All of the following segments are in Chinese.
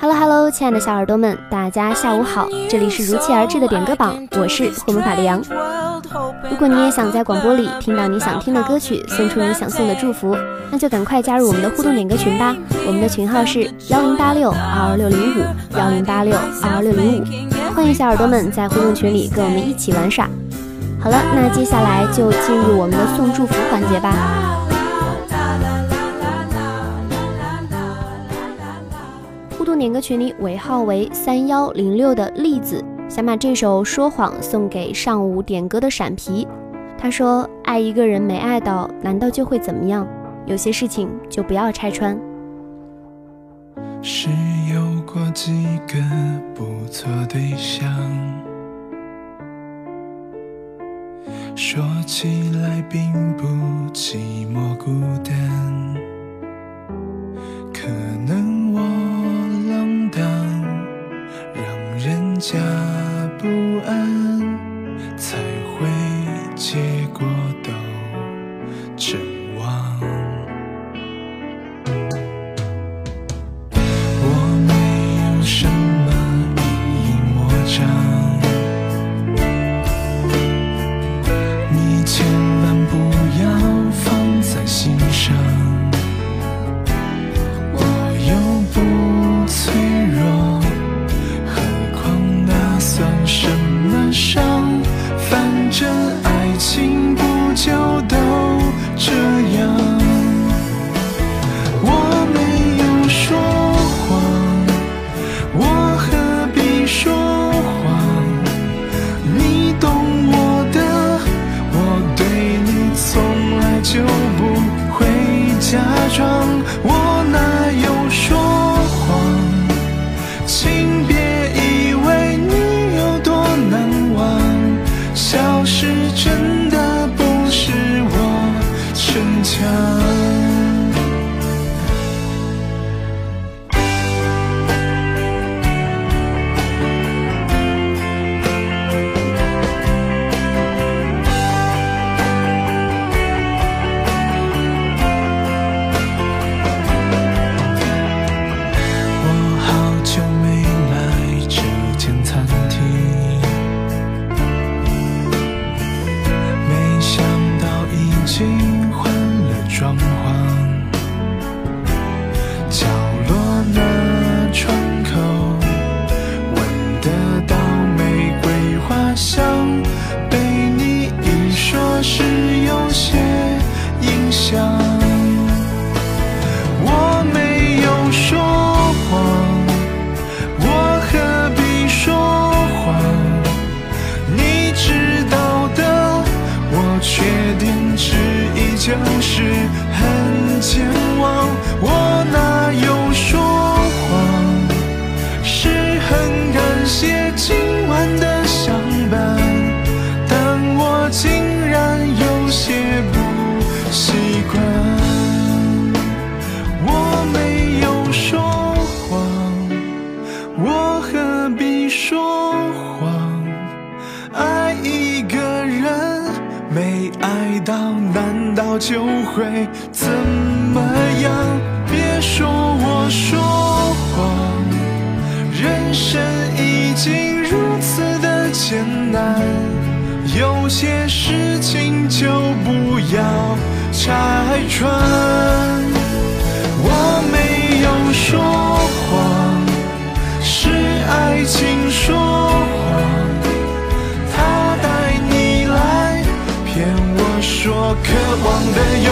Hello Hello，亲爱的小耳朵们，大家下午好，这里是如期而至的点歌榜，我是霍魔法的杨。如果你也想在广播里听到你想听的歌曲，送出你想送的祝福，那就赶快加入我们的互动点歌群吧。我们的群号是幺零八六二二六零五幺零八六二二六零五，欢迎小耳朵们在互动群里跟我们一起玩耍。好了，那接下来就进入我们的送祝福环节吧。点歌群里尾号为三幺零六的栗子想把这首《说谎》送给上午点歌的闪皮。他说：“爱一个人没爱到，难道就会怎么样？有些事情就不要拆穿。”是有过几个不错对象，说起来并不寂寞孤单，可能家不安，才会结果都阵亡。会怎么样？别说我说谎，人生已经如此的艰难，有些事情就不要拆穿。我没有说谎，是爱情说谎。他带你来骗我说渴望的有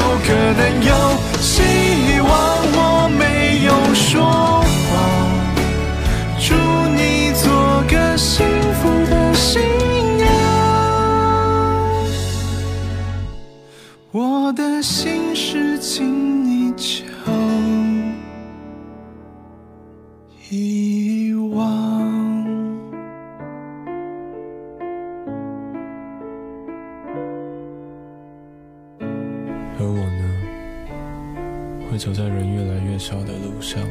走在人越来越少的路上，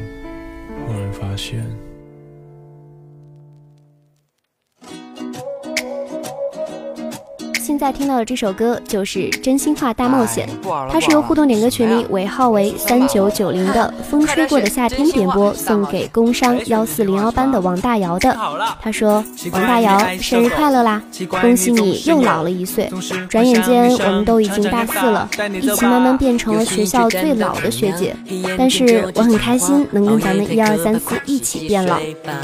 忽然发现。现在听到的这首歌就是《真心话大冒险》，它是由互动点歌群里尾号为三九九零的风吹过的夏天点播，送给工商幺四零幺班的王大姚的。他说：“王大姚，生日快乐啦！恭喜你又老了一岁。转眼间我们都已经大四了，一起慢慢变成了学校最老的学姐。但是我很开心能跟咱们一二三四一起变老，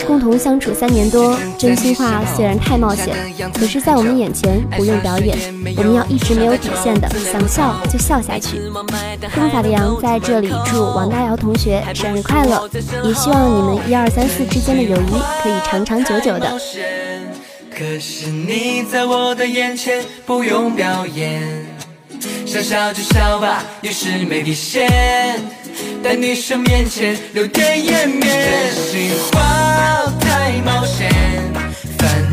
共同相处三年多。真心话虽然太冒险，可是在我们眼前不用表。”表我们要一直没有底线的，想笑就笑下去。东法的羊在这里祝王大瑶同学生日快乐，也希望你们一二三四之间的友谊可以长长久久的。可是你在我的眼前不用表演，想笑就笑吧，有时没底线，在女生面前留点颜面，真心话太冒险。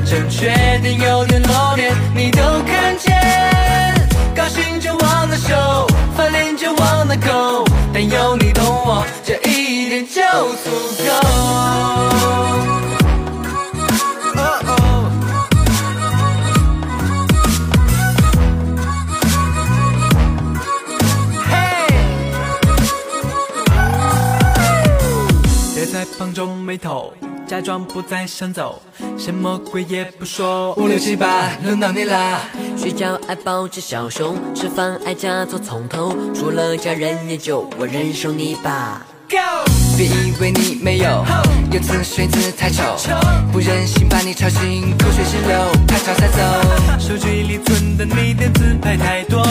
正确点有在旁皱眉头。假装不再想走，什么鬼也不说。五六七八，轮到你啦！睡觉爱抱着小熊，吃饭爱夹做从头。除了家人，也就我忍受你吧。Go！别以为你没有，有次睡姿太丑，不忍心把你吵醒，口水直流，拍照才走。手机里存的你的自拍太多，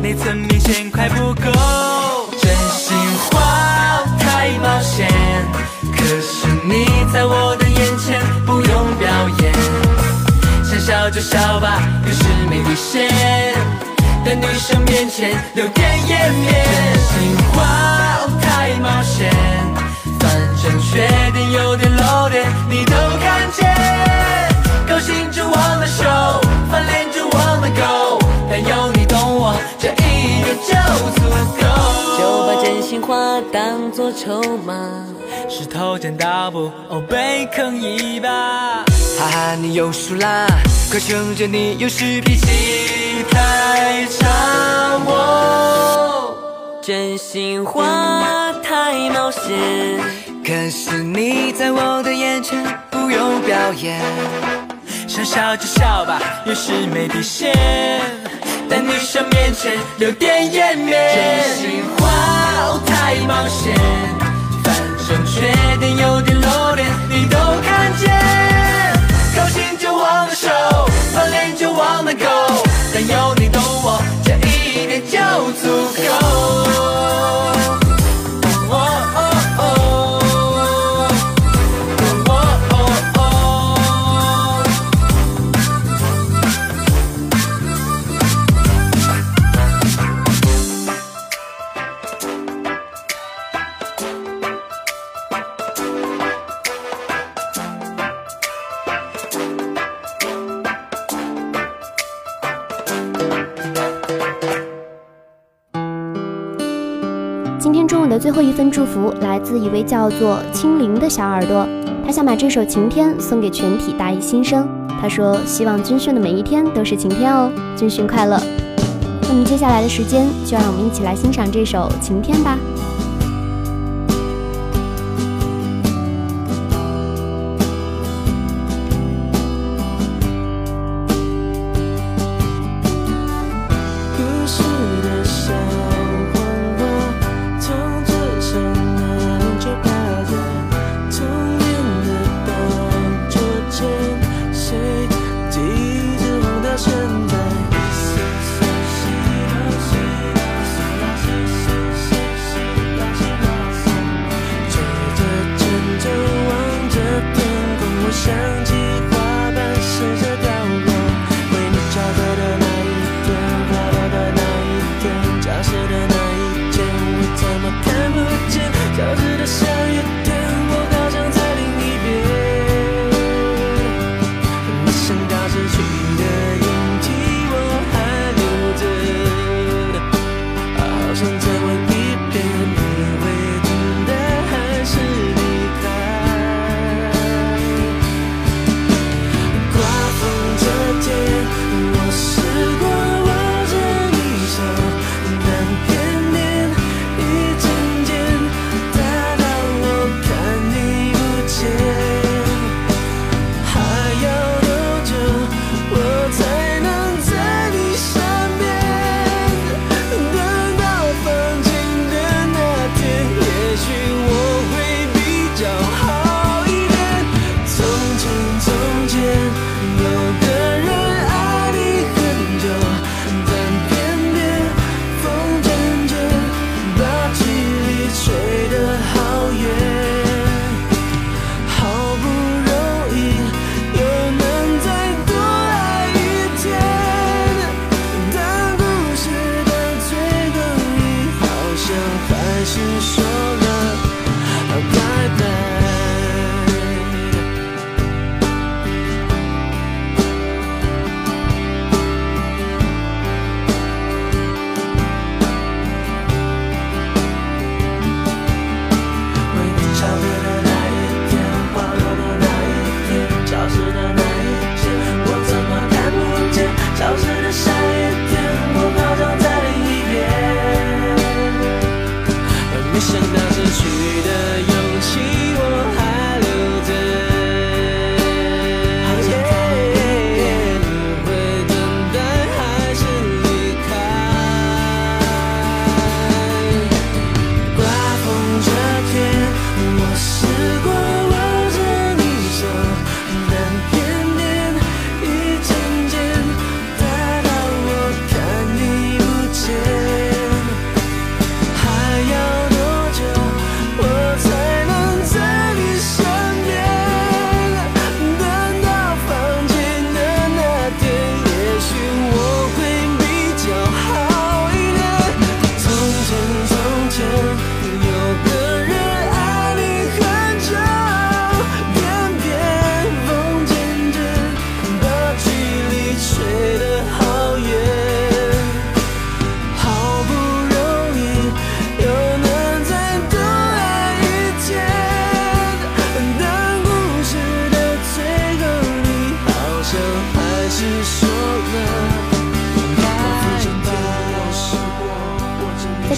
内存明显快不够。真心话太冒险。可是你在我的眼前不用表演，想笑就笑吧，有时没底线，在女生面前留点颜面。真心话太冒险，反正缺点有点露点，你都当作筹码。石头剪刀布，哦，被坑一把。哈哈，你又输啦！快承认你有时脾气太差。我真心话太冒险，可是你在我的眼前不用表演，想笑就笑吧，有时没底线，在女生面前有点颜面。真心话太冒险。反正缺点有点露脸，你都看见。高兴就忘了手，翻脸就忘了勾，但有你最后一份祝福来自一位叫做青灵的小耳朵，他想把这首《晴天》送给全体大一新生。他说：“希望军训的每一天都是晴天哦，军训快乐。”那么接下来的时间，就让我们一起来欣赏这首《晴天》吧。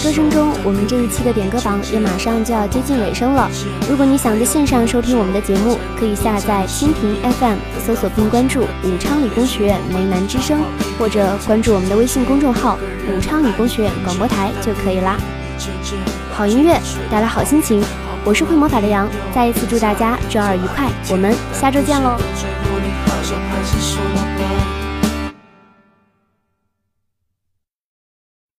歌声中，我们这一期的点歌榜也马上就要接近尾声了。如果你想在线上收听我们的节目，可以下载蜻蜓 FM，搜索并关注武昌理工学院梅南之声，或者关注我们的微信公众号武昌理工学院广播台就可以啦。好音乐带来好心情，我是会魔法的羊，再一次祝大家周二愉快，我们下周见喽。